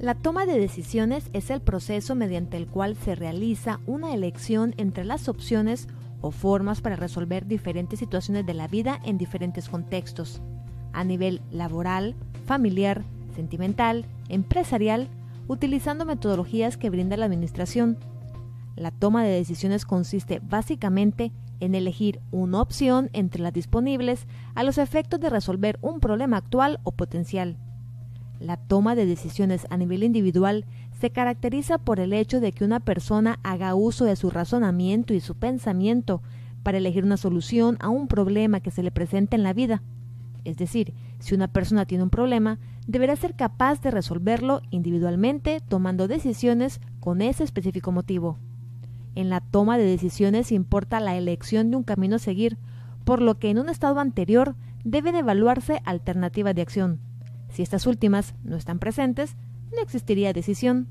La toma de decisiones es el proceso mediante el cual se realiza una elección entre las opciones o formas para resolver diferentes situaciones de la vida en diferentes contextos, a nivel laboral, familiar, sentimental, empresarial, utilizando metodologías que brinda la Administración. La toma de decisiones consiste básicamente en elegir una opción entre las disponibles a los efectos de resolver un problema actual o potencial. La toma de decisiones a nivel individual se caracteriza por el hecho de que una persona haga uso de su razonamiento y su pensamiento para elegir una solución a un problema que se le presenta en la vida. Es decir, si una persona tiene un problema, deberá ser capaz de resolverlo individualmente tomando decisiones con ese específico motivo. En la toma de decisiones importa la elección de un camino a seguir, por lo que en un estado anterior deben evaluarse alternativas de acción. Si estas últimas no están presentes, no existiría decisión.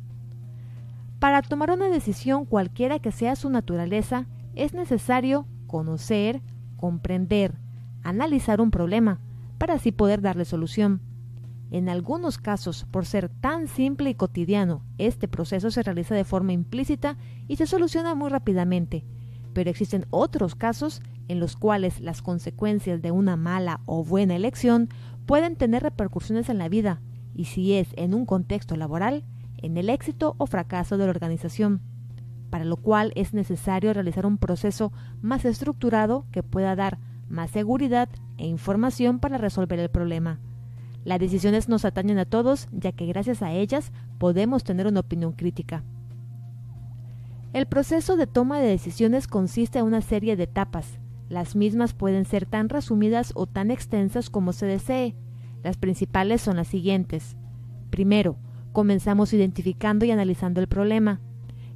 Para tomar una decisión cualquiera que sea su naturaleza, es necesario conocer, comprender, analizar un problema, para así poder darle solución. En algunos casos, por ser tan simple y cotidiano, este proceso se realiza de forma implícita y se soluciona muy rápidamente, pero existen otros casos en los cuales las consecuencias de una mala o buena elección pueden tener repercusiones en la vida, y si es en un contexto laboral, en el éxito o fracaso de la organización, para lo cual es necesario realizar un proceso más estructurado que pueda dar más seguridad e información para resolver el problema. Las decisiones nos atañen a todos, ya que gracias a ellas podemos tener una opinión crítica. El proceso de toma de decisiones consiste en una serie de etapas, las mismas pueden ser tan resumidas o tan extensas como se desee. Las principales son las siguientes. Primero, comenzamos identificando y analizando el problema.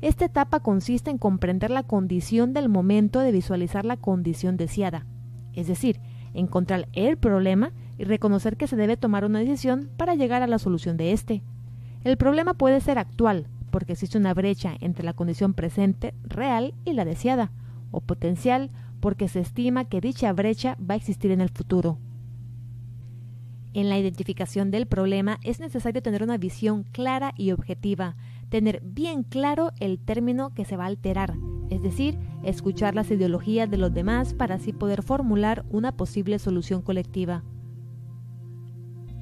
Esta etapa consiste en comprender la condición del momento de visualizar la condición deseada, es decir, encontrar el problema y reconocer que se debe tomar una decisión para llegar a la solución de éste. El problema puede ser actual, porque existe una brecha entre la condición presente, real, y la deseada, o potencial, porque se estima que dicha brecha va a existir en el futuro. En la identificación del problema es necesario tener una visión clara y objetiva, tener bien claro el término que se va a alterar, es decir, escuchar las ideologías de los demás para así poder formular una posible solución colectiva.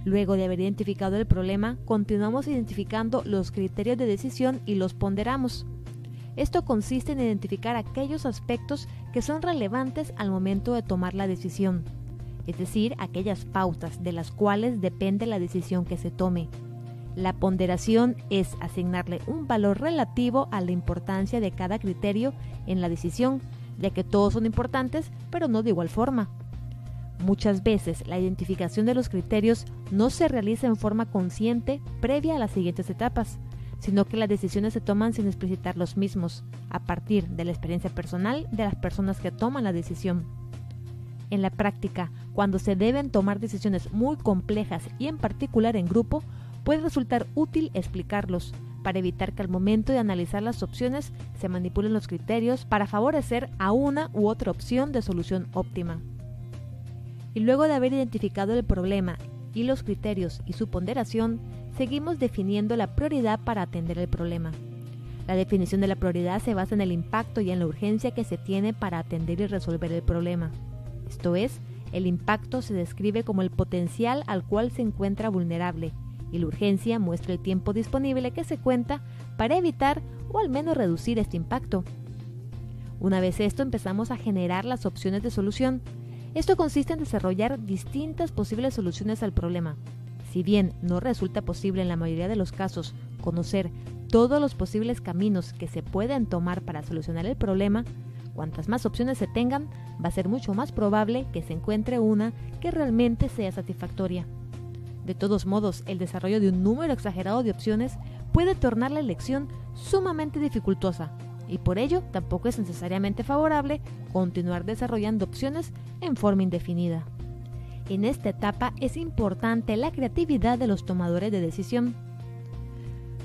Luego de haber identificado el problema, continuamos identificando los criterios de decisión y los ponderamos. Esto consiste en identificar aquellos aspectos que son relevantes al momento de tomar la decisión, es decir, aquellas pautas de las cuales depende la decisión que se tome. La ponderación es asignarle un valor relativo a la importancia de cada criterio en la decisión, ya que todos son importantes, pero no de igual forma. Muchas veces la identificación de los criterios no se realiza en forma consciente previa a las siguientes etapas, sino que las decisiones se toman sin explicitar los mismos, a partir de la experiencia personal de las personas que toman la decisión. En la práctica, cuando se deben tomar decisiones muy complejas y en particular en grupo, puede resultar útil explicarlos, para evitar que al momento de analizar las opciones se manipulen los criterios para favorecer a una u otra opción de solución óptima. Y luego de haber identificado el problema y los criterios y su ponderación, seguimos definiendo la prioridad para atender el problema. La definición de la prioridad se basa en el impacto y en la urgencia que se tiene para atender y resolver el problema. Esto es, el impacto se describe como el potencial al cual se encuentra vulnerable y la urgencia muestra el tiempo disponible que se cuenta para evitar o al menos reducir este impacto. Una vez esto empezamos a generar las opciones de solución. Esto consiste en desarrollar distintas posibles soluciones al problema, si bien no resulta posible en la mayoría de los casos conocer todos los posibles caminos que se pueden tomar para solucionar el problema, cuantas más opciones se tengan, va a ser mucho más probable que se encuentre una que realmente sea satisfactoria. De todos modos, el desarrollo de un número exagerado de opciones puede tornar la elección sumamente dificultosa y por ello tampoco es necesariamente favorable continuar desarrollando opciones en forma indefinida. En esta etapa es importante la creatividad de los tomadores de decisión.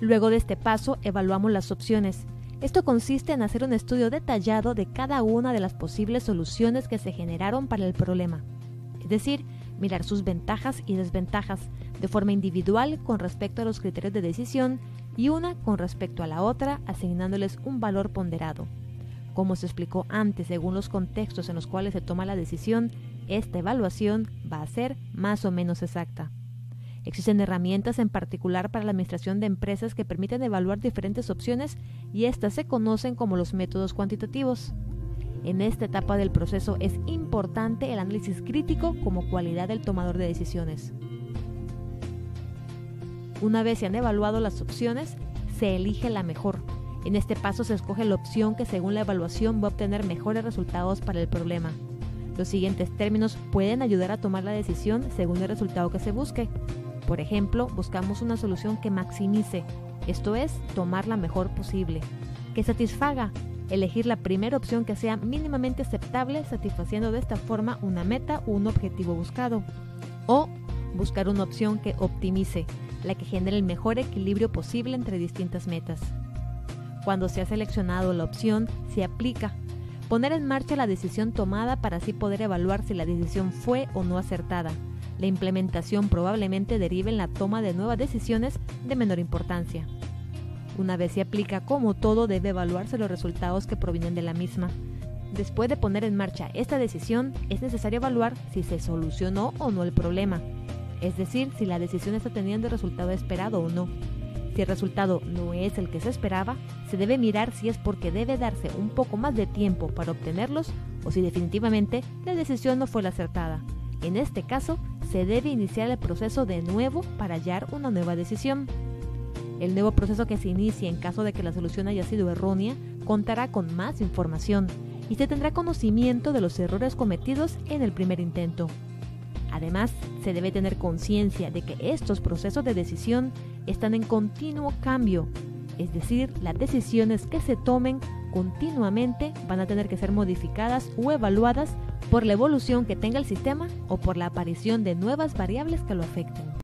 Luego de este paso evaluamos las opciones. Esto consiste en hacer un estudio detallado de cada una de las posibles soluciones que se generaron para el problema. Es decir, mirar sus ventajas y desventajas, de forma individual con respecto a los criterios de decisión y una con respecto a la otra, asignándoles un valor ponderado. Como se explicó antes, según los contextos en los cuales se toma la decisión, esta evaluación va a ser más o menos exacta. Existen herramientas en particular para la administración de empresas que permiten evaluar diferentes opciones y estas se conocen como los métodos cuantitativos. En esta etapa del proceso es importante el análisis crítico como cualidad del tomador de decisiones. Una vez se han evaluado las opciones, se elige la mejor. En este paso se escoge la opción que según la evaluación va a obtener mejores resultados para el problema. Los siguientes términos pueden ayudar a tomar la decisión según el resultado que se busque. Por ejemplo, buscamos una solución que maximice, esto es, tomar la mejor posible, que satisfaga, elegir la primera opción que sea mínimamente aceptable, satisfaciendo de esta forma una meta o un objetivo buscado, o buscar una opción que optimice, la que genere el mejor equilibrio posible entre distintas metas. Cuando se ha seleccionado la opción, se aplica poner en marcha la decisión tomada para así poder evaluar si la decisión fue o no acertada, la implementación probablemente derive en la toma de nuevas decisiones de menor importancia. Una vez se aplica como todo debe evaluarse los resultados que provienen de la misma. Después de poner en marcha esta decisión, es necesario evaluar si se solucionó o no el problema, es decir, si la decisión está teniendo el resultado esperado o no. Si el resultado no es el que se esperaba, se debe mirar si es porque debe darse un poco más de tiempo para obtenerlos o si definitivamente la decisión no fue la acertada. En este caso, se debe iniciar el proceso de nuevo para hallar una nueva decisión. El nuevo proceso que se inicie en caso de que la solución haya sido errónea contará con más información y se tendrá conocimiento de los errores cometidos en el primer intento. Además, se debe tener conciencia de que estos procesos de decisión están en continuo cambio, es decir, las decisiones que se tomen continuamente van a tener que ser modificadas o evaluadas por la evolución que tenga el sistema o por la aparición de nuevas variables que lo afecten.